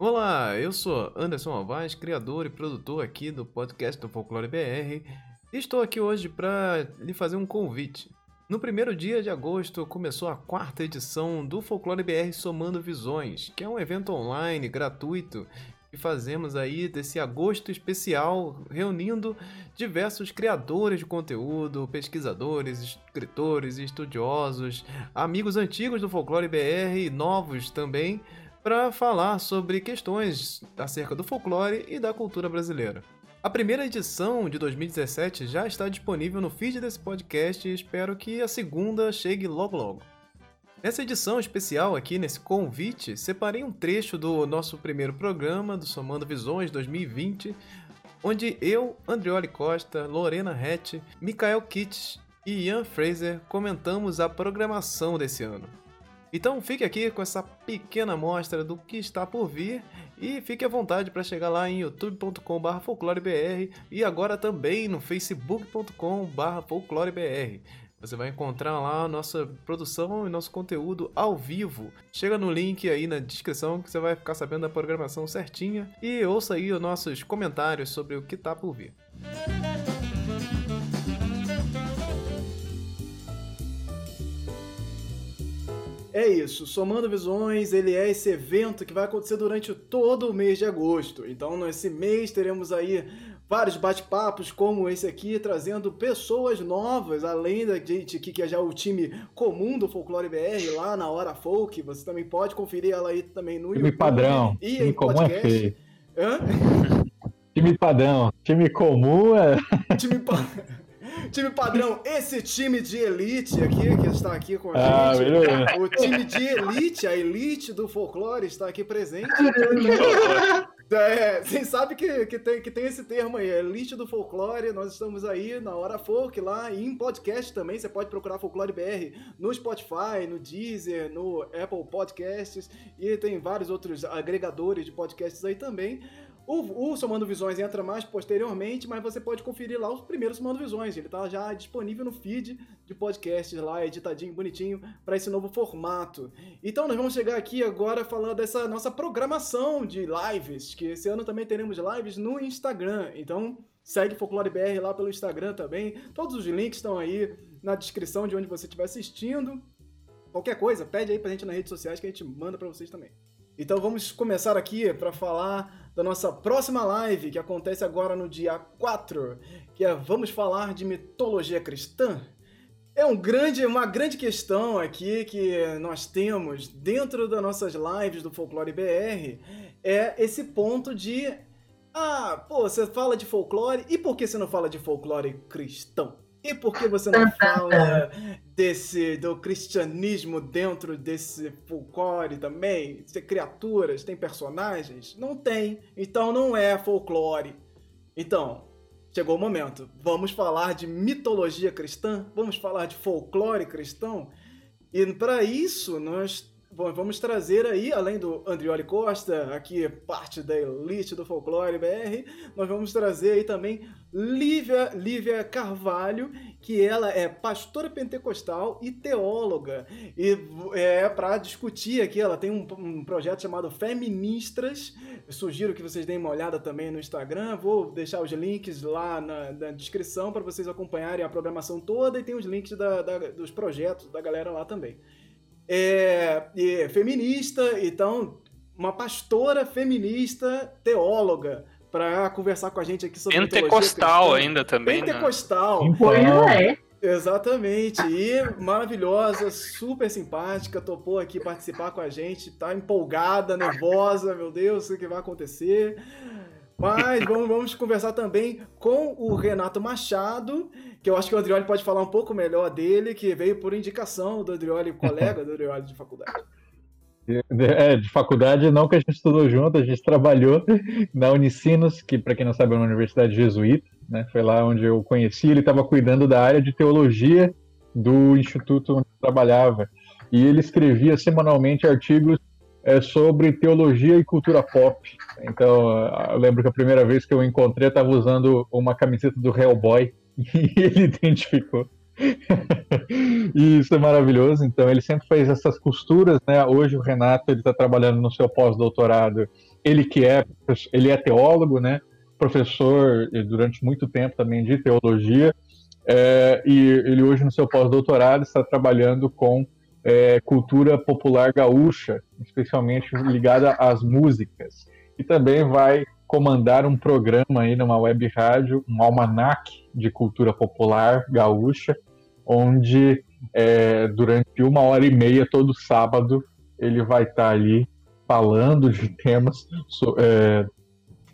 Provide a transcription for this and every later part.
Olá, eu sou Anderson Alvaz, criador e produtor aqui do podcast do Folclore BR. E estou aqui hoje para lhe fazer um convite. No primeiro dia de agosto começou a quarta edição do Folclore BR Somando Visões, que é um evento online gratuito que fazemos aí desse agosto especial, reunindo diversos criadores de conteúdo, pesquisadores, escritores, estudiosos, amigos antigos do Folclore BR e novos também, para falar sobre questões acerca do folclore e da cultura brasileira. A primeira edição de 2017 já está disponível no feed desse podcast e espero que a segunda chegue logo logo. Nessa edição especial aqui, nesse convite, separei um trecho do nosso primeiro programa do Somando Visões 2020, onde eu, Andrioli Costa, Lorena Rett, Mikael Kitts e Ian Fraser comentamos a programação desse ano. Então fique aqui com essa pequena amostra do que está por vir e fique à vontade para chegar lá em youtube.com.br folclorebr e agora também no facebook.com.br folclorebr. Você vai encontrar lá nossa produção e nosso conteúdo ao vivo. Chega no link aí na descrição que você vai ficar sabendo da programação certinha e ouça aí os nossos comentários sobre o que tá por vir. É isso, Somando Visões, ele é esse evento que vai acontecer durante todo o mês de agosto. Então, nesse mês teremos aí vários bate-papos como esse aqui, trazendo pessoas novas, além da gente aqui, que é já o time comum do Folclore BR, lá na Hora Folk. Você também pode conferir ela aí também no time YouTube. Padrão. E time em comum é podcast. É. Hã? time padrão. Time comum é. Time padrão. Time padrão, esse time de elite aqui, que está aqui com a ah, gente. Beleza. O time de elite, a elite do folclore está aqui presente. É, vocês sabem que, que, tem, que tem esse termo aí, elite do folclore. Nós estamos aí na Hora Folk lá e em podcast também. Você pode procurar Folclore BR no Spotify, no Deezer, no Apple Podcasts e tem vários outros agregadores de podcasts aí também. O, o Somando Visões entra mais posteriormente, mas você pode conferir lá os primeiros Somando Visões. Ele está já disponível no feed de podcasts lá, editadinho, bonitinho, para esse novo formato. Então nós vamos chegar aqui agora falando dessa nossa programação de lives, que esse ano também teremos lives no Instagram. Então segue Folclore BR lá pelo Instagram também. Todos os links estão aí na descrição de onde você estiver assistindo. Qualquer coisa, pede aí pra gente nas redes sociais que a gente manda para vocês também. Então vamos começar aqui para falar da nossa próxima live, que acontece agora no dia 4, que é Vamos falar de mitologia cristã. É um grande, uma grande questão aqui que nós temos dentro das nossas lives do Folclore BR, é esse ponto de ah, pô, você fala de folclore, e por que você não fala de folclore cristão? E por que você não fala desse do cristianismo dentro desse folclore também? Tem criaturas, tem personagens? Não tem. Então não é folclore. Então, chegou o momento. Vamos falar de mitologia cristã? Vamos falar de folclore cristão? E para isso nós Bom, vamos trazer aí, além do Andrioli Costa, aqui parte da elite do folclore BR, nós vamos trazer aí também Lívia, Lívia Carvalho, que ela é pastora pentecostal e teóloga. E é para discutir aqui, ela tem um, um, projeto chamado Feministas. Eu sugiro que vocês deem uma olhada também no Instagram. Vou deixar os links lá na, na descrição para vocês acompanharem a programação toda e tem os links da, da, dos projetos da galera lá também é, é feminista, então uma pastora feminista teóloga para conversar com a gente aqui sobre Pentecostal ainda também. Né? Pentecostal. Né? Pois é. Exatamente. E maravilhosa, super simpática, topou aqui participar com a gente, tá empolgada, nervosa, meu Deus, o que vai acontecer. Mas vamos, vamos conversar também com o Renato Machado, que eu acho que o Adrioli pode falar um pouco melhor dele, que veio por indicação do Adrioli, colega do Adrioli de faculdade. É, de faculdade não que a gente estudou junto, a gente trabalhou na Unicinos, que para quem não sabe é uma universidade jesuíta, né? Foi lá onde eu conheci, ele estava cuidando da área de teologia do instituto onde eu trabalhava. E ele escrevia semanalmente artigos é, sobre teologia e cultura pop. Então, eu lembro que a primeira vez que eu encontrei, eu estava usando uma camiseta do Hellboy, e ele identificou. e isso é maravilhoso. Então ele sempre fez essas costuras, né? Hoje o Renato ele está trabalhando no seu pós-doutorado ele que é, ele é teólogo, né? Professor durante muito tempo também de teologia, é, e ele hoje no seu pós-doutorado está trabalhando com é, cultura popular gaúcha, especialmente ligada às músicas, e também vai comandar um programa aí numa web rádio, um almanac de cultura popular gaúcha, onde é, durante uma hora e meia todo sábado ele vai estar ali falando de temas so, é,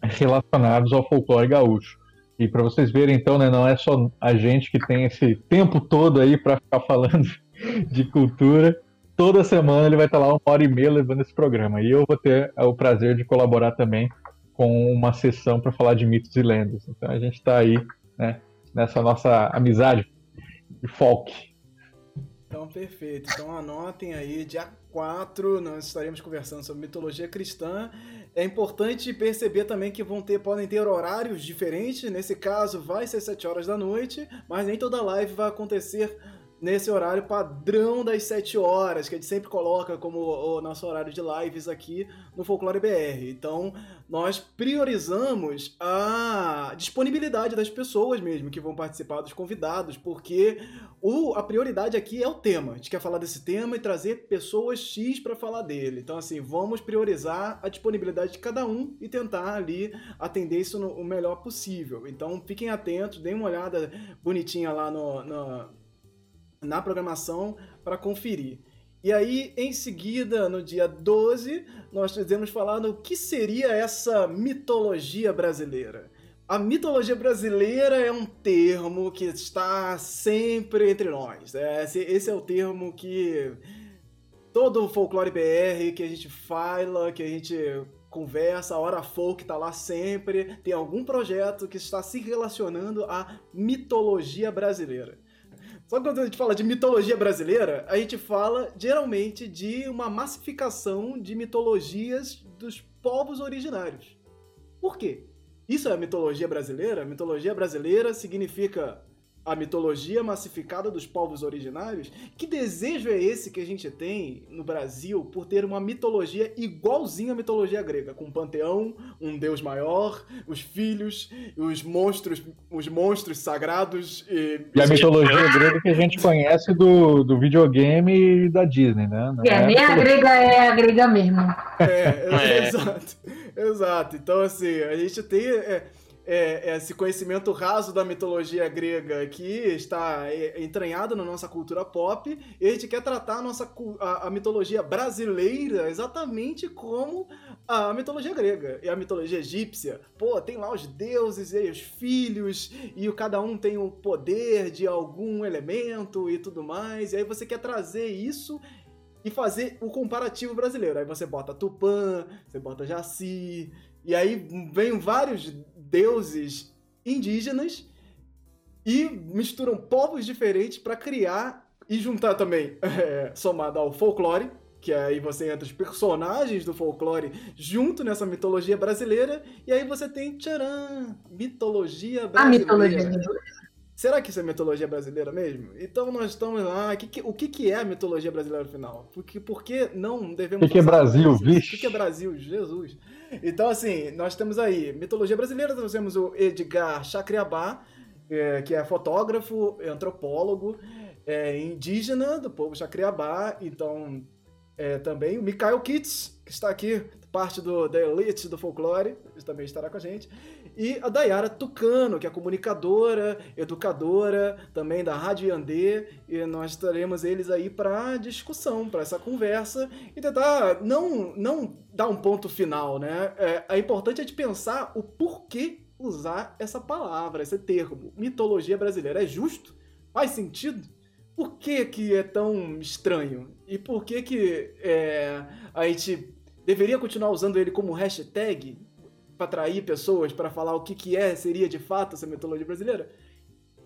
relacionados ao folclore gaúcho. E para vocês verem, então, né, não é só a gente que tem esse tempo todo aí para ficar falando de cultura. Toda semana ele vai estar lá uma hora e meia levando esse programa. E eu vou ter o prazer de colaborar também com uma sessão para falar de mitos e lendas. Então a gente está aí né, nessa nossa amizade de folk. Então, perfeito. Então, anotem aí, dia 4, nós estaremos conversando sobre mitologia cristã. É importante perceber também que vão ter, podem ter horários diferentes. Nesse caso, vai ser 7 horas da noite, mas nem toda live vai acontecer nesse horário padrão das 7 horas, que a gente sempre coloca como o nosso horário de lives aqui no Folclore BR. Então, nós priorizamos a disponibilidade das pessoas mesmo que vão participar, dos convidados, porque o, a prioridade aqui é o tema. A gente quer falar desse tema e trazer pessoas X para falar dele. Então, assim, vamos priorizar a disponibilidade de cada um e tentar ali atender isso no, o melhor possível. Então, fiquem atentos, deem uma olhada bonitinha lá no, no na programação para conferir. E aí, em seguida, no dia 12, nós devemos falar no que seria essa mitologia brasileira. A mitologia brasileira é um termo que está sempre entre nós. É, esse é o termo que todo o folclore BR que a gente fala, que a gente conversa, a Hora Folk está lá sempre, tem algum projeto que está se relacionando à mitologia brasileira. Só que quando a gente fala de mitologia brasileira, a gente fala geralmente de uma massificação de mitologias dos povos originários. Por quê? Isso é a mitologia brasileira? A mitologia brasileira significa a mitologia massificada dos povos originários? Que desejo é esse que a gente tem no Brasil por ter uma mitologia igualzinha à mitologia grega, com um panteão, um deus maior, os filhos, os monstros, os monstros sagrados e, e a mitologia grega que a gente conhece do, do videogame e da Disney, né? Não é, é nem a grega é a grega mesmo. É, é. exato. Exato. Então assim, a gente tem é, é, esse conhecimento raso da mitologia grega que está é, entranhado na nossa cultura pop, e a gente quer tratar a, nossa, a, a mitologia brasileira exatamente como a mitologia grega e a mitologia egípcia. Pô, tem lá os deuses e os filhos, e cada um tem o poder de algum elemento e tudo mais, e aí você quer trazer isso e fazer o comparativo brasileiro. Aí você bota Tupã, você bota Jaci, e aí vem vários deuses indígenas e misturam povos diferentes para criar e juntar também, é, somado ao folclore, que aí você entra os personagens do folclore junto nessa mitologia brasileira, e aí você tem, tcharam, mitologia brasileira. A mitologia Será que isso é mitologia brasileira mesmo? Então nós estamos lá. Que que, o que, que é a mitologia brasileira no final? Porque, por que não devemos. O que, que é Brasil, vixe? O que, que é Brasil? Jesus. Então, assim, nós temos aí mitologia brasileira, nós temos o Edgar Chacriabá, é, que é fotógrafo, antropólogo, é, indígena do povo Chacriabá. Então, é, também o Mikhail Kitts, que está aqui, parte do, da elite do folclore, também estará com a gente. E a Dayara Tucano, que é comunicadora, educadora, também da Rádio Yandê, e nós teremos eles aí para discussão, para essa conversa e tentar não, não dar um ponto final, né? É, é importante a gente pensar o porquê usar essa palavra, esse termo, mitologia brasileira. É justo? Faz sentido? Por que, que é tão estranho? E por que, que é, a gente deveria continuar usando ele como hashtag? Para atrair pessoas para falar o que, que é, seria de fato essa mitologia brasileira?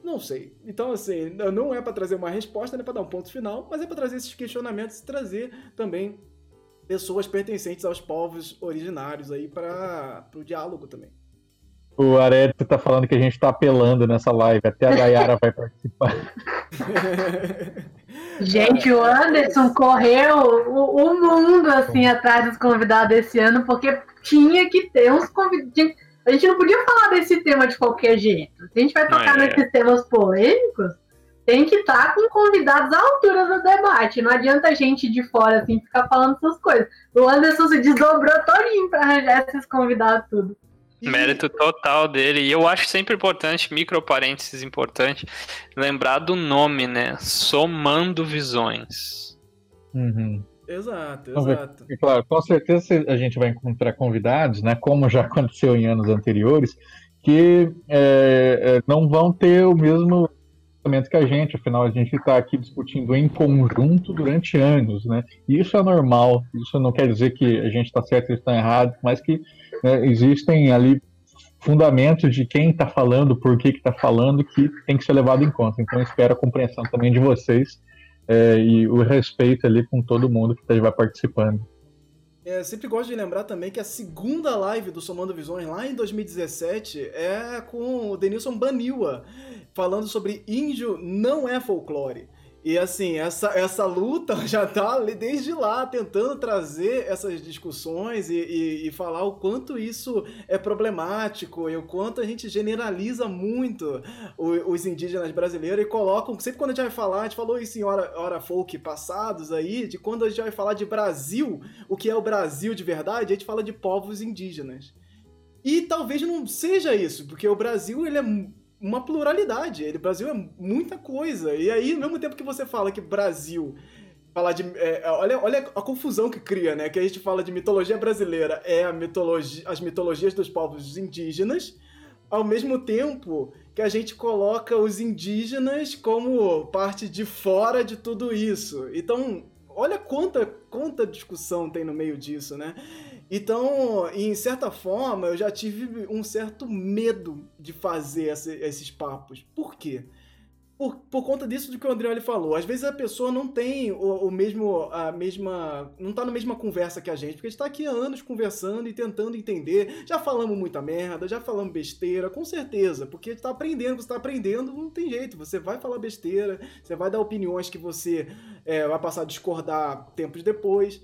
Não sei. Então, assim, não é para trazer uma resposta, não é para dar um ponto final, mas é para trazer esses questionamentos e trazer também pessoas pertencentes aos povos originários aí para o diálogo também. O Arédio tá falando que a gente tá apelando nessa live, até a Gayara vai participar. Gente, o Anderson correu o, o mundo assim atrás dos convidados esse ano, porque tinha que ter uns convidados. A gente não podia falar desse tema de qualquer jeito. Se a gente vai tocar é. nesses temas polêmicos, tem que estar com convidados à altura do debate. Não adianta a gente de fora assim ficar falando essas coisas. O Anderson se desdobrou todinho para arranjar esses convidados tudo. Mérito total dele. E eu acho sempre importante, micro parênteses importante, lembrar do nome, né? Somando visões. Uhum. Exato, exato. E, claro, com certeza a gente vai encontrar convidados, né? Como já aconteceu em anos anteriores, que é, é não vão ter o mesmo pensamento que a gente, afinal a gente está aqui discutindo em conjunto durante anos, né? E isso é normal, isso não quer dizer que a gente está certo e está errado, mas que né, existem ali fundamentos de quem está falando, por que está falando, que tem que ser levado em conta. Então, espero a compreensão também de vocês é, e o respeito ali com todo mundo que estiver participando. É, sempre gosto de lembrar também que a segunda live do Somando Visões, lá em 2017, é com o Denilson Baniwa, falando sobre índio não é folclore. E assim, essa, essa luta já tá desde lá tentando trazer essas discussões e, e, e, falar o quanto isso é problemático e o quanto a gente generaliza muito os, indígenas brasileiros e colocam. Sempre quando a gente vai falar, a gente falou isso em hora, hora folk passados aí, de quando a gente vai falar de Brasil, o que é o Brasil de verdade, a gente fala de povos indígenas. E talvez não seja isso, porque o Brasil ele é uma pluralidade. Ele, Brasil é muita coisa. E aí, ao mesmo tempo que você fala que Brasil. Falar de. É, olha, olha a confusão que cria, né? Que a gente fala de mitologia brasileira é a mitologia, as mitologias dos povos indígenas, ao mesmo tempo que a gente coloca os indígenas como parte de fora de tudo isso. Então, olha quanta, quanta discussão tem no meio disso, né? Então, em certa forma, eu já tive um certo medo de fazer esse, esses papos. Por quê? Por, por conta disso do que o André falou. Às vezes a pessoa não tem o, o mesmo, a mesma. não tá na mesma conversa que a gente, porque a gente tá aqui há anos conversando e tentando entender. Já falamos muita merda, já falamos besteira, com certeza, porque a gente tá aprendendo, você tá aprendendo, não tem jeito. Você vai falar besteira, você vai dar opiniões que você é, vai passar a discordar tempos depois.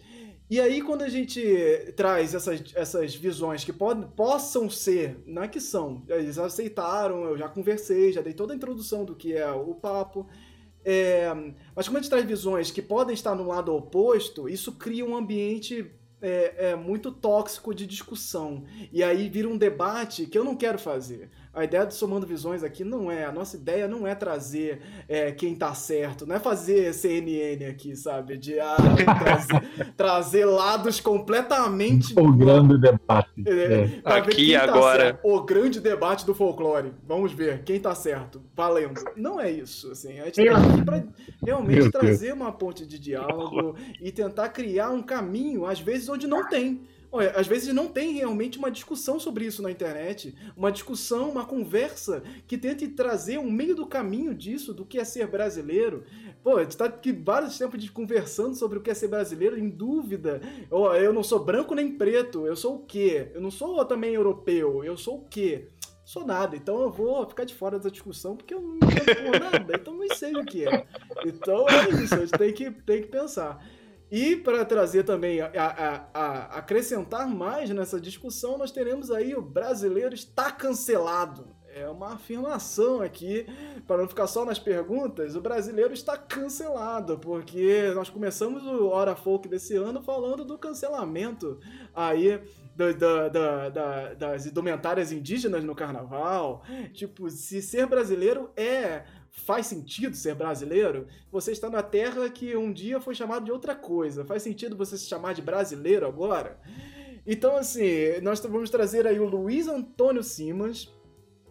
E aí, quando a gente traz essas, essas visões que pod, possam ser, não é que são, eles aceitaram, eu já conversei, já dei toda a introdução do que é o papo. É, mas quando a gente traz visões que podem estar no lado oposto, isso cria um ambiente é, é, muito tóxico de discussão. E aí vira um debate que eu não quero fazer. A ideia do Somando Visões aqui não é, a nossa ideia não é trazer é, quem tá certo, não é fazer CNN aqui, sabe? De ah, trazer, trazer, lados completamente. O grande debate. É, é. Aqui tá agora. Certo. O grande debate do folclore. Vamos ver quem tá certo. Valendo. Não é isso, assim. A gente tá aqui pra realmente Meu trazer Deus. uma ponte de diálogo e tentar criar um caminho, às vezes, onde não tem. Olha, às vezes não tem realmente uma discussão sobre isso na internet, uma discussão, uma conversa que tente trazer um meio do caminho disso, do que é ser brasileiro. Pô, a gente tá aqui vários tempos conversando sobre o que é ser brasileiro, em dúvida. Oh, eu não sou branco nem preto, eu sou o quê? Eu não sou também europeu, eu sou o quê? sou nada, então eu vou ficar de fora da discussão porque eu não entendo nada, então não sei o que é. Então é isso, a gente tem que, tem que pensar. E para trazer também, a, a, a, acrescentar mais nessa discussão, nós teremos aí o brasileiro está cancelado. É uma afirmação aqui, para não ficar só nas perguntas, o brasileiro está cancelado, porque nós começamos o Hora Folk desse ano falando do cancelamento aí do, das indumentárias indígenas no carnaval. Tipo, se ser brasileiro é faz sentido ser brasileiro? Você está na terra que um dia foi chamado de outra coisa. Faz sentido você se chamar de brasileiro agora? Então, assim, nós vamos trazer aí o Luiz Antônio Simas.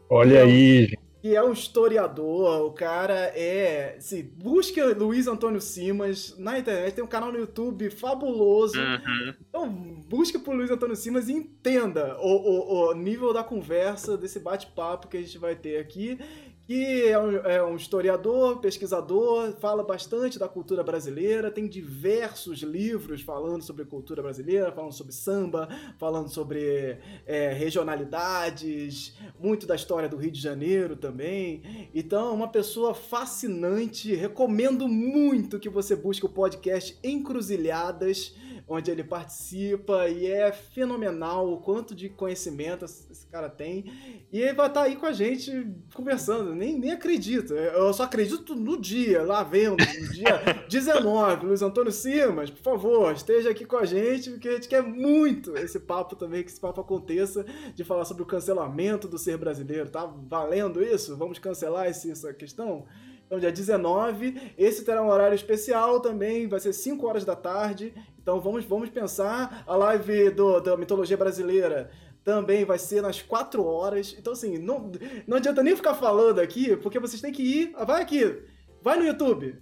Olha aí, gente que é um historiador, o cara é. Se assim, busca Luiz Antônio Simas na internet, tem um canal no YouTube fabuloso. Uhum. Então, busca por Luiz Antônio Simas e entenda o, o, o nível da conversa, desse bate-papo que a gente vai ter aqui que é um, é um, historiador, pesquisador, fala bastante da cultura brasileira, tem diversos livros falando sobre cultura brasileira, falando sobre samba, falando sobre é, regionalidades, muito da história do Rio de Janeiro também. Então, uma pessoa fascinante, recomendo muito que você busque o podcast Encruzilhadas onde ele participa e é fenomenal o quanto de conhecimento esse cara tem. E ele vai estar tá aí com a gente conversando, nem, nem acredito. Eu só acredito no dia, lá vendo, no dia 19. Luiz Antônio Simas, por favor, esteja aqui com a gente, porque a gente quer muito esse papo também, que esse papo aconteça, de falar sobre o cancelamento do ser brasileiro. Tá valendo isso? Vamos cancelar esse, essa questão? Então, dia 19, esse terá um horário especial também, vai ser 5 horas da tarde. Então, vamos, vamos pensar. A live do, da mitologia brasileira também vai ser nas 4 horas. Então, assim, não, não adianta nem ficar falando aqui, porque vocês têm que ir. Vai aqui, vai no YouTube.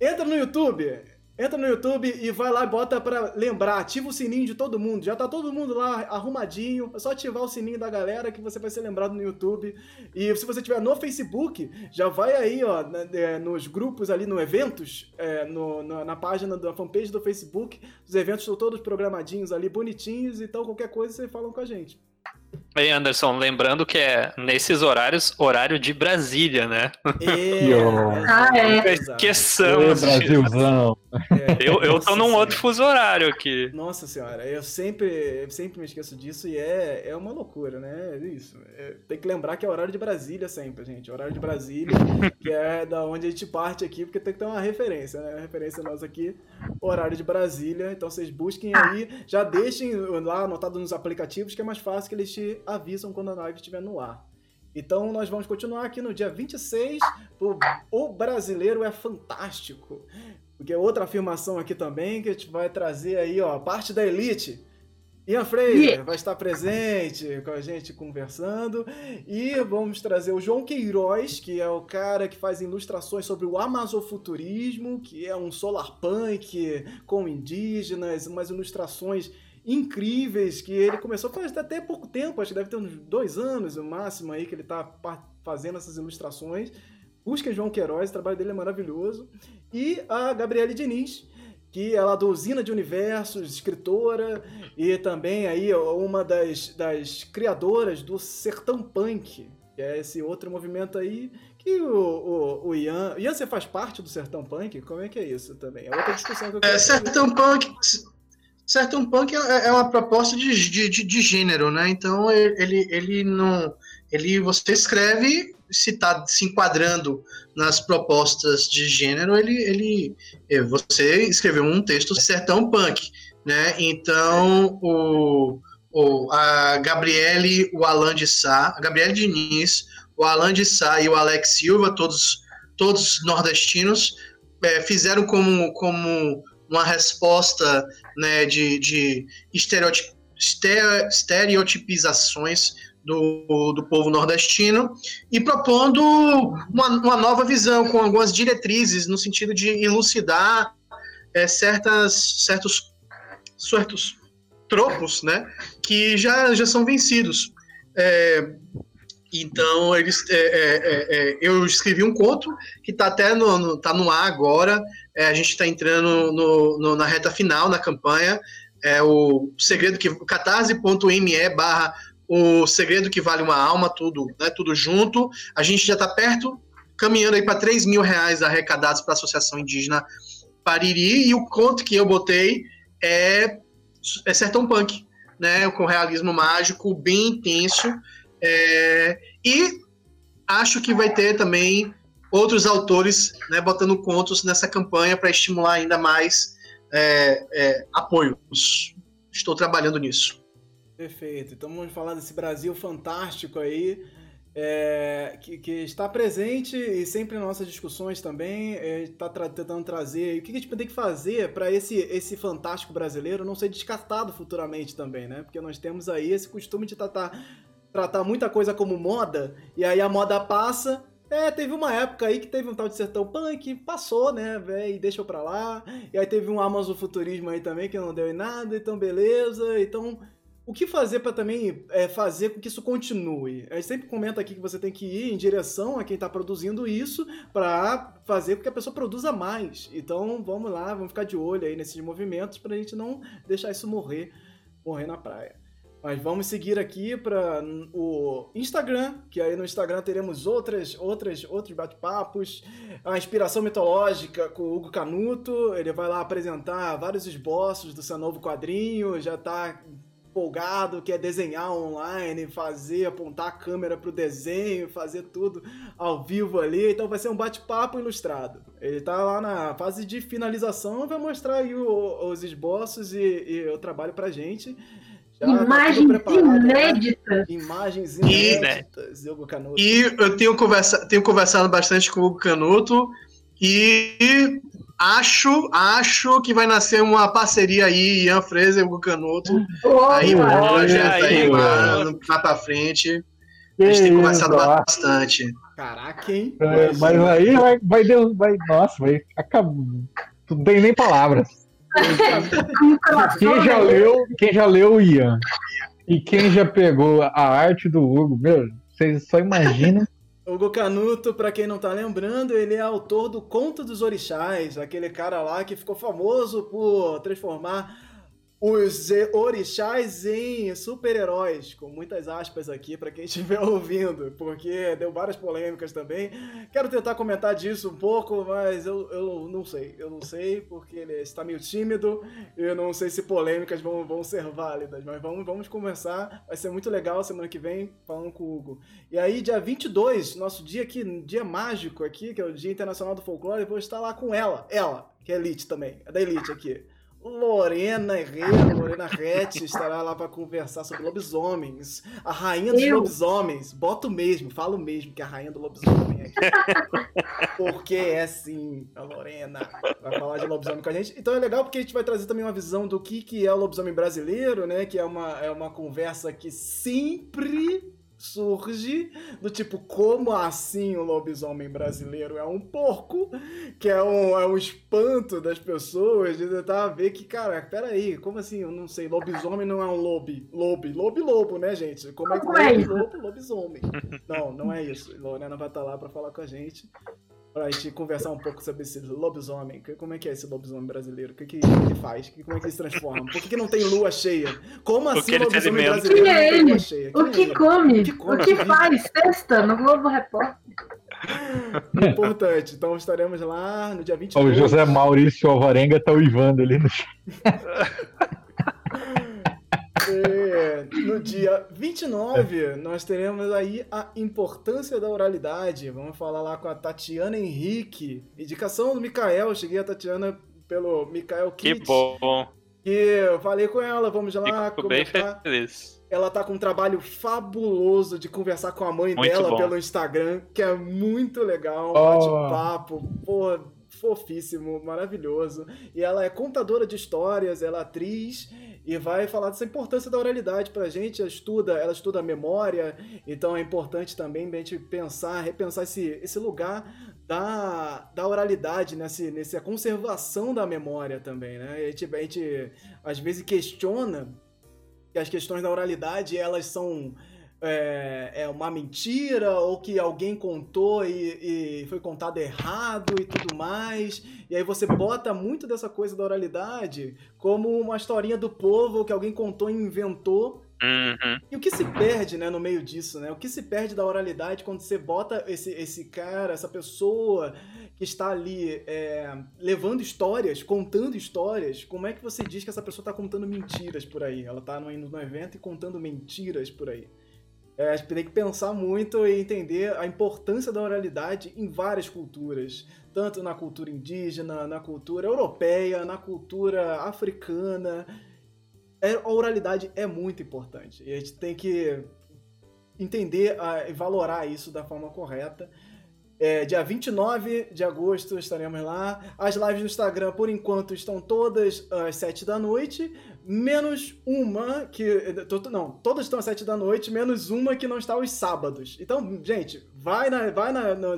Entra no YouTube, Entra no YouTube e vai lá e bota pra lembrar, ativa o sininho de todo mundo. Já tá todo mundo lá arrumadinho. É só ativar o sininho da galera que você vai ser lembrado no YouTube. E se você tiver no Facebook, já vai aí, ó, é, nos grupos ali, no eventos, é, no, na, na, página da fanpage do Facebook. Os eventos estão todos programadinhos ali, bonitinhos. Então qualquer coisa vocês falam com a gente. Ei, Anderson, lembrando que é nesses horários, horário de Brasília, né? É, ah, é. Esqueçamos. Brasilzão. É, eu, eu tô num outro fuso horário aqui. Nossa senhora, eu sempre, eu sempre me esqueço disso e é, é uma loucura, né? É isso. É, tem que lembrar que é horário de Brasília sempre, gente. Horário de Brasília, que é da onde a gente parte aqui, porque tem que ter uma referência, né? A referência nossa aqui, horário de Brasília. Então vocês busquem aí, já deixem lá anotado nos aplicativos, que é mais fácil que eles te avisam quando a live estiver no ar. Então nós vamos continuar aqui no dia 26. O, o brasileiro é fantástico. Porque outra afirmação aqui também que a gente vai trazer aí, ó, parte da elite. Ian Freire vai estar presente com a gente conversando. E vamos trazer o João Queiroz, que é o cara que faz ilustrações sobre o amazofuturismo, que é um solar punk com indígenas, umas ilustrações incríveis que ele começou faz até pouco tempo, acho que deve ter uns dois anos o máximo aí que ele está fazendo essas ilustrações. Busquem João Queiroz, o trabalho dele é maravilhoso. E a Gabriele Diniz, que ela é do Usina de Universos, escritora e também aí uma das, das criadoras do Sertão Punk, que é esse outro movimento aí que o, o, o Ian... Ian, você faz parte do Sertão Punk? Como é que é isso também? É outra discussão que eu quero É, Sertão Punk... Sertão Punk é, é uma proposta de, de, de, gênero, né? Então ele, ele não... Ele, você escreve se está se enquadrando nas propostas de gênero, ele, ele é, você escreveu um texto sertão punk, né? Então o, o a Gabriele, o Alan de Sá, a Gabriele Diniz, o Alan de Sá e o Alex Silva, todos todos nordestinos, é, fizeram como como uma resposta né, de, de estereotip, estereotipizações do, do povo nordestino e propondo uma, uma nova visão, com algumas diretrizes no sentido de elucidar é, certas, certos, certos tropos né, que já, já são vencidos. É, então, eles, é, é, é, é eu escrevi um conto que está até no, no, tá no ar agora. a gente está entrando no, no, na reta final na campanha. É o segredo que catarse.me barra o Segredo que Vale uma Alma, tudo, né, tudo junto. A gente já está perto, caminhando aí para 3 mil reais arrecadados para a Associação Indígena Pariri, e o conto que eu botei é, é Sertão Punk, né, com realismo mágico bem intenso, é, e acho que vai ter também outros autores né, botando contos nessa campanha para estimular ainda mais é, é, apoios. Estou trabalhando nisso. Perfeito. Então vamos falar desse Brasil fantástico aí, é, que, que, está presente e sempre em nossas discussões também está tra tentando trazer o que a gente tem que fazer para esse, esse fantástico brasileiro não ser descartado futuramente também, né? Porque nós temos aí esse costume de tratar, tratar muita coisa como moda e aí a moda passa é, teve uma época aí que teve um tal de sertão punk, passou, né, velho, e deixou pra lá. E aí teve um Amazon Futurismo aí também que não deu em nada, então beleza. Então o que fazer para também é, fazer com que isso continue? A gente sempre comenta aqui que você tem que ir em direção a quem está produzindo isso para fazer com que a pessoa produza mais. Então vamos lá, vamos ficar de olho aí nesses movimentos para a gente não deixar isso morrer, morrer na praia. Mas vamos seguir aqui para o Instagram, que aí no Instagram teremos outras, outras, outros bate-papos. A inspiração mitológica com o Hugo Canuto. Ele vai lá apresentar vários esboços do seu novo quadrinho. Já está empolgado, quer desenhar online, fazer, apontar a câmera pro desenho, fazer tudo ao vivo ali. Então vai ser um bate-papo ilustrado. Ele tá lá na fase de finalização, vai mostrar aí o, os esboços e, e o trabalho pra gente. Já tá Imagens tá inéditas. Né? Imagens inéditas, Hugo Canuto. E eu tenho, conversa, tenho conversado bastante com o Hugo Canuto e acho, acho que vai nascer uma parceria aí, Ian Fraser e Hugo Canuto. Oh, aí, projeto aí, mano, lá pra frente. a gente tem conversado bastante. Caraca, hein? É, mas aí vai, vai, Deus, vai, nossa, vai acabar. Não tem nem palavras. Quem já leu, quem já leu o Ian? E quem já pegou a arte do Hugo, meu, vocês só imaginam. Hugo Canuto, para quem não tá lembrando, ele é autor do Conto dos Orixás, aquele cara lá que ficou famoso por transformar os orixás em super-heróis, com muitas aspas aqui para quem estiver ouvindo, porque deu várias polêmicas também. Quero tentar comentar disso um pouco, mas eu, eu não sei. Eu não sei, porque ele está meio tímido eu não sei se polêmicas vão, vão ser válidas, mas vamos, vamos conversar. Vai ser muito legal semana que vem falando com o Hugo. E aí, dia 22, nosso dia aqui, dia mágico aqui, que é o Dia Internacional do Folclore, eu vou estar lá com ela, ela, que é Elite também, é da Elite aqui. Lorena Herrera, Lorena Rett estará lá para conversar sobre lobisomens. A rainha dos Eu. lobisomens. Boto mesmo, falo mesmo que é a rainha do lobisomem aqui. porque é sim, a Lorena vai falar de lobisomem com a gente. Então é legal porque a gente vai trazer também uma visão do que, que é o lobisomem brasileiro, né? Que é uma, é uma conversa que sempre surge do tipo, como assim o lobisomem brasileiro é um porco, que é um, é um espanto das pessoas, de tentar ver que, cara, peraí, como assim? Eu não sei, lobisomem não é um lobe, lobe, lobe lobo, né, gente? Como é que lobe, lobo, lobisomem? Não, não é isso. Lorena vai estar lá para falar com a gente pra gente conversar um pouco sobre esse lobisomem. Como é que é esse lobisomem brasileiro? O que, que, ele faz? Como é que ele se transforma? Por que, que não tem lua cheia? Como assim o lobisomem brasileiro tem lua cheia? o que, come? o que come? O que faz? Testa no Globo Repórter. Importante. Então estaremos lá no dia 22. O José Maurício Alvarenga tá uivando ali no É, no dia 29, nós teremos aí a importância da oralidade. Vamos falar lá com a Tatiana Henrique. Indicação do Mikael. Cheguei a Tatiana pelo Mikael Kitt. Que bom. E eu falei com ela, vamos lá Fico bem feliz. Ela tá com um trabalho fabuloso de conversar com a mãe muito dela bom. pelo Instagram, que é muito legal, um oh. bate-papo, pô, fofíssimo, maravilhoso. E ela é contadora de histórias, ela é atriz e vai falar dessa importância da oralidade pra gente. Ela estuda, ela estuda a memória, então é importante também a gente pensar, repensar esse, esse lugar da, da oralidade, nesse, nessa conservação da memória também, né? A gente, a gente às vezes questiona que as questões da oralidade elas são é, é uma mentira ou que alguém contou e, e, foi contado errado e tudo mais. E aí você bota muito dessa coisa da oralidade como uma historinha do povo que alguém contou e inventou. Uhum. E o que se perde, né, no meio disso, né? O que se perde da oralidade quando você bota esse, esse cara, essa pessoa que está ali é, levando histórias, contando histórias, como é que você diz que essa pessoa está contando mentiras por aí? Ela está indo no evento e contando mentiras por aí. É, a gente tem que pensar muito e entender a importância da oralidade em várias culturas, tanto na cultura indígena, na cultura europeia, na cultura africana. É, a oralidade é muito importante e a gente tem que entender e valorar isso da forma correta. É, dia 29 de agosto estaremos lá. As lives no Instagram, por enquanto, estão todas às 7 da noite, menos uma que. Não, todas estão às 7 da noite, menos uma que não está aos sábados. Então, gente, vai na. Vai na, na,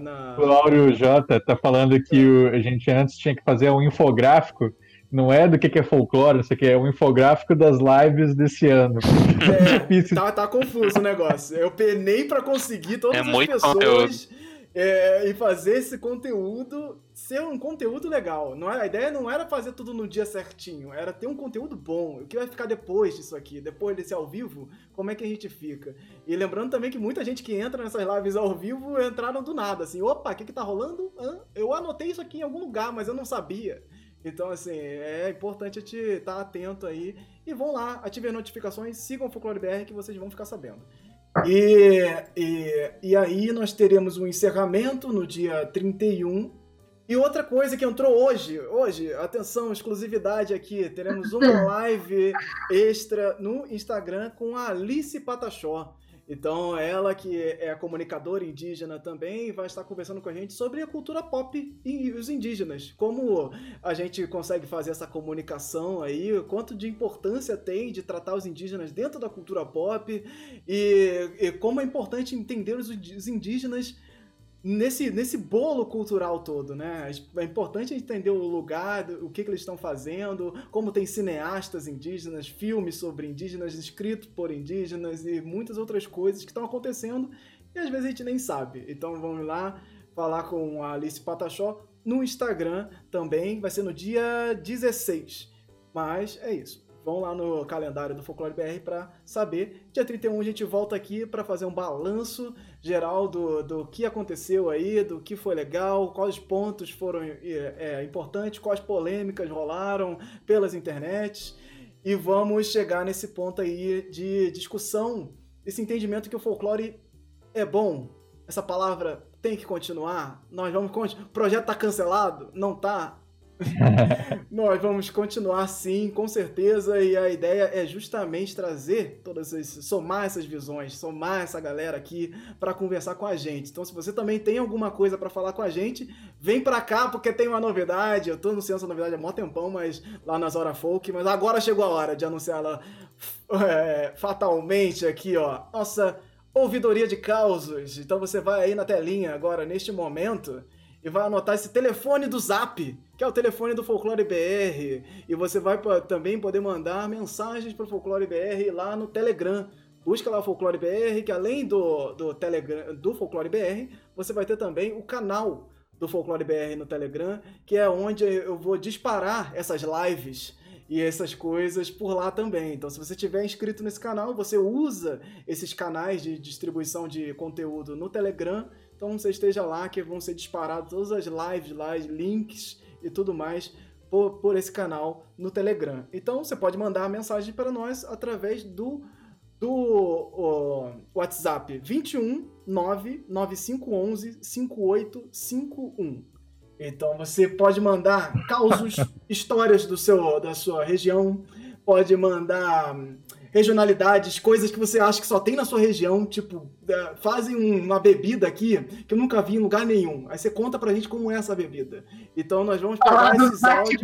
na... O Lauro J tá falando que o, a gente antes tinha que fazer um infográfico não é do que, que é folclore, não sei o que, é um infográfico das lives desse ano. É, tá, tá confuso o negócio. Eu penei para conseguir todas É as muito pessoas é, e fazer esse conteúdo ser um conteúdo legal. Não era, a ideia não era fazer tudo no dia certinho, era ter um conteúdo bom. O que vai ficar depois disso aqui, depois desse ao vivo, como é que a gente fica? E lembrando também que muita gente que entra nessas lives ao vivo entraram do nada, assim, opa, o que que tá rolando? Hã? Eu anotei isso aqui em algum lugar, mas eu não sabia. Então, assim, é importante a gente estar atento aí. E vão lá, ativem as notificações, sigam o Folclore BR que vocês vão ficar sabendo. E, e, e aí nós teremos um encerramento no dia 31. E outra coisa que entrou hoje, hoje, atenção, exclusividade aqui, teremos uma live extra no Instagram com a Alice Patachó. Então, ela que é comunicadora indígena também vai estar conversando com a gente sobre a cultura pop e os indígenas. Como a gente consegue fazer essa comunicação aí, quanto de importância tem de tratar os indígenas dentro da cultura pop e, e como é importante entender os indígenas nesse, nesse bolo cultural todo, né? É importante entender o lugar, o que, que eles estão fazendo, como tem cineastas indígenas, filmes sobre indígenas escritos por indígenas e muitas outras coisas que estão acontecendo e às vezes a gente nem sabe. Então vamos lá falar com a Alice Patachó no Instagram também, vai ser no dia 16. Mas é isso. Vão lá no calendário do Folclore BR para saber. Dia 31 a gente volta aqui para fazer um balanço geral do, do que aconteceu aí, do que foi legal, quais pontos foram é, é, importantes, quais polêmicas rolaram pelas internets. E vamos chegar nesse ponto aí de discussão, esse entendimento que o folclore é bom. Essa palavra tem que continuar. Nós vamos. O projeto tá cancelado? Não tá? Nós vamos continuar sim, com certeza, e a ideia é justamente trazer todas essas, somar essas visões, somar essa galera aqui para conversar com a gente. Então, se você também tem alguma coisa para falar com a gente, vem para cá porque tem uma novidade. Eu tô anunciando essa novidade há mó tempão, mas lá nas Hora Folk, mas agora chegou a hora de anunciar ela é, fatalmente aqui, ó. Nossa ouvidoria de causos. Então você vai aí na telinha agora neste momento e vai anotar esse telefone do Zap, que é o telefone do Folclore BR. E você vai também poder mandar mensagens para o Folclore BR lá no Telegram. Busca lá o Folclore BR, que além do, do, Telegram, do Folclore BR, você vai ter também o canal do Folclore BR no Telegram, que é onde eu vou disparar essas lives e essas coisas por lá também. Então, se você tiver inscrito nesse canal, você usa esses canais de distribuição de conteúdo no Telegram então você esteja lá que vão ser disparadas todas as lives lá, links e tudo mais por, por esse canal no Telegram. Então você pode mandar mensagem para nós através do, do o, WhatsApp 21 99511 5851. Então você pode mandar causos, histórias do seu, da sua região, pode mandar regionalidades, coisas que você acha que só tem na sua região, tipo, é, fazem uma bebida aqui que eu nunca vi em lugar nenhum. Aí você conta pra gente como é essa bebida. Então nós vamos pegar Fala esses áudios.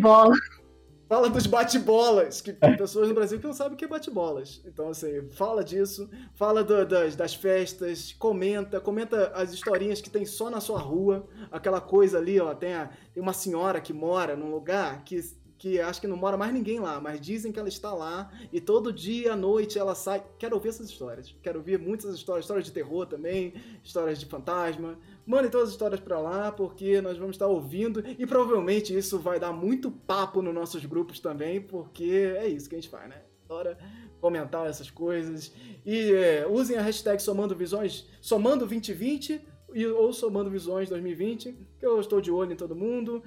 Fala dos bate-bolas, que tem pessoas no Brasil que não sabem o que é bate-bolas. Então, assim, fala disso, fala do, das, das festas, comenta, comenta as historinhas que tem só na sua rua, aquela coisa ali, ó, tem, a, tem uma senhora que mora num lugar que que acho que não mora mais ninguém lá, mas dizem que ela está lá e todo dia à noite ela sai. Quero ouvir essas histórias. Quero ouvir muitas histórias, histórias de terror também, histórias de fantasma. Mandem todas as histórias para lá, porque nós vamos estar ouvindo e provavelmente isso vai dar muito papo nos nossos grupos também, porque é isso que a gente faz, né? Adora comentar essas coisas. E é, usem a hashtag Somando Visões, Somando 2020 e, ou Somando Visões 2020, que eu estou de olho em todo mundo.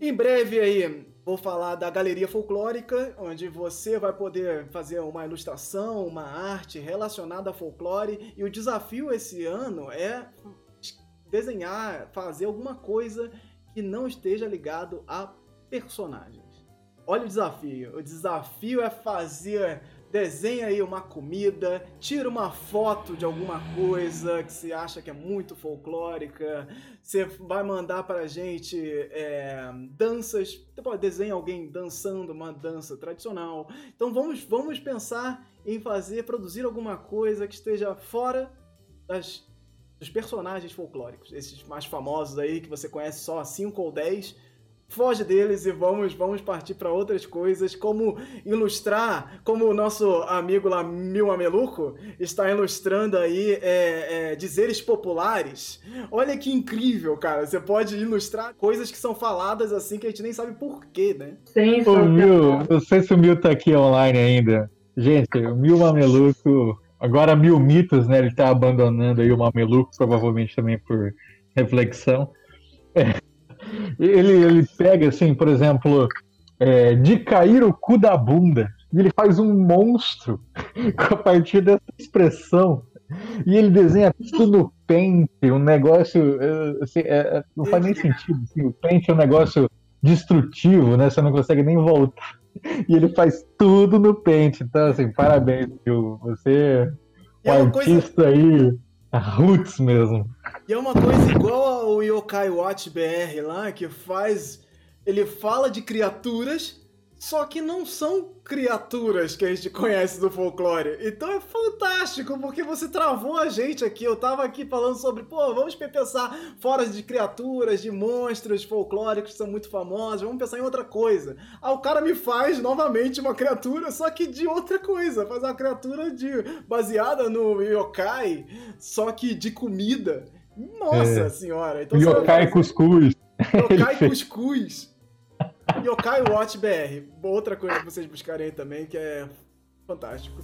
Em breve aí, Vou falar da galeria folclórica, onde você vai poder fazer uma ilustração, uma arte relacionada a folclore. E o desafio esse ano é desenhar, fazer alguma coisa que não esteja ligado a personagens. Olha o desafio. O desafio é fazer desenha aí uma comida, tira uma foto de alguma coisa que você acha que é muito folclórica, você vai mandar pra gente é, danças, pode desenha alguém dançando uma dança tradicional. Então vamos, vamos pensar em fazer, produzir alguma coisa que esteja fora das, dos personagens folclóricos, esses mais famosos aí que você conhece só 5 ou 10 foge deles e vamos, vamos partir para outras coisas, como ilustrar, como o nosso amigo lá, Mil Mameluco, está ilustrando aí é, é, dizeres populares. Olha que incrível, cara. Você pode ilustrar coisas que são faladas assim que a gente nem sabe porquê, né? Sim, o Mil, não sei se o Mil tá aqui online ainda. Gente, o Mil Mameluco, agora Mil Mitos, né? Ele tá abandonando aí o Mameluco, provavelmente também por reflexão. É ele, ele pega, assim, por exemplo, é, de cair o cu da bunda. E ele faz um monstro a partir dessa expressão. E ele desenha tudo no pente, um negócio. É, assim, é, é, não faz nem sentido. Assim, o pente é um negócio destrutivo, né? Você não consegue nem voltar. E ele faz tudo no pente. Então, assim, parabéns, Gil. Você é um artista coisa... aí roots mesmo. E é uma coisa igual ao Yokai Watch BR lá, que faz. Ele fala de criaturas, só que não são criaturas que a gente conhece do folclore. Então é fantástico, porque você travou a gente aqui. Eu tava aqui falando sobre, pô, vamos pensar fora de criaturas, de monstros folclóricos que são muito famosos, vamos pensar em outra coisa. Ah, o cara me faz novamente uma criatura, só que de outra coisa. Faz uma criatura de baseada no yokai, só que de comida. Nossa é. senhora! Então yokai cuscuz. Yokai cuscuz. Yokai Watch BR. Outra coisa que vocês buscarem também, que é fantástico.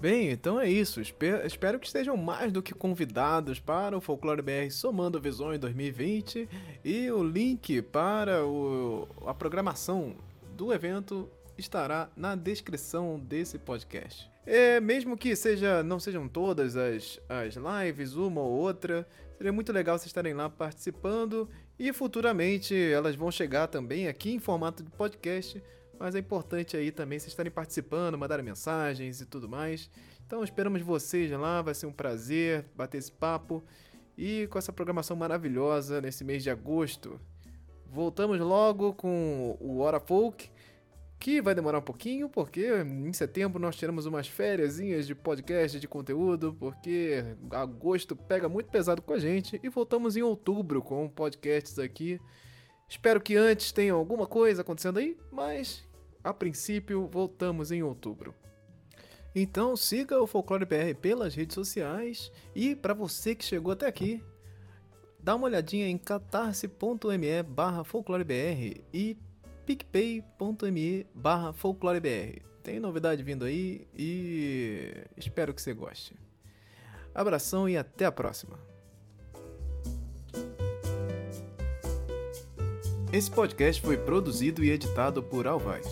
Bem, então é isso. Espero que estejam mais do que convidados para o Folclore BR Somando Visões 2020 e o link para o, a programação do evento estará na descrição desse podcast. É, mesmo que seja, não sejam todas as, as lives, uma ou outra, seria muito legal vocês estarem lá participando e futuramente elas vão chegar também aqui em formato de podcast, mas é importante aí também vocês estarem participando, mandarem mensagens e tudo mais. Então esperamos vocês lá, vai ser um prazer bater esse papo e com essa programação maravilhosa nesse mês de agosto. Voltamos logo com o Hora Folk que vai demorar um pouquinho, porque em setembro nós tiramos umas férias de podcast, de conteúdo, porque agosto pega muito pesado com a gente e voltamos em outubro com podcasts aqui. Espero que antes tenha alguma coisa acontecendo aí, mas a princípio voltamos em outubro. Então siga o Folclore BR pelas redes sociais e para você que chegou até aqui, dá uma olhadinha em catarse.me barra folclorebr e picpay.me barra folclorebr. Tem novidade vindo aí e espero que você goste. Abração e até a próxima. Esse podcast foi produzido e editado por Alvaz.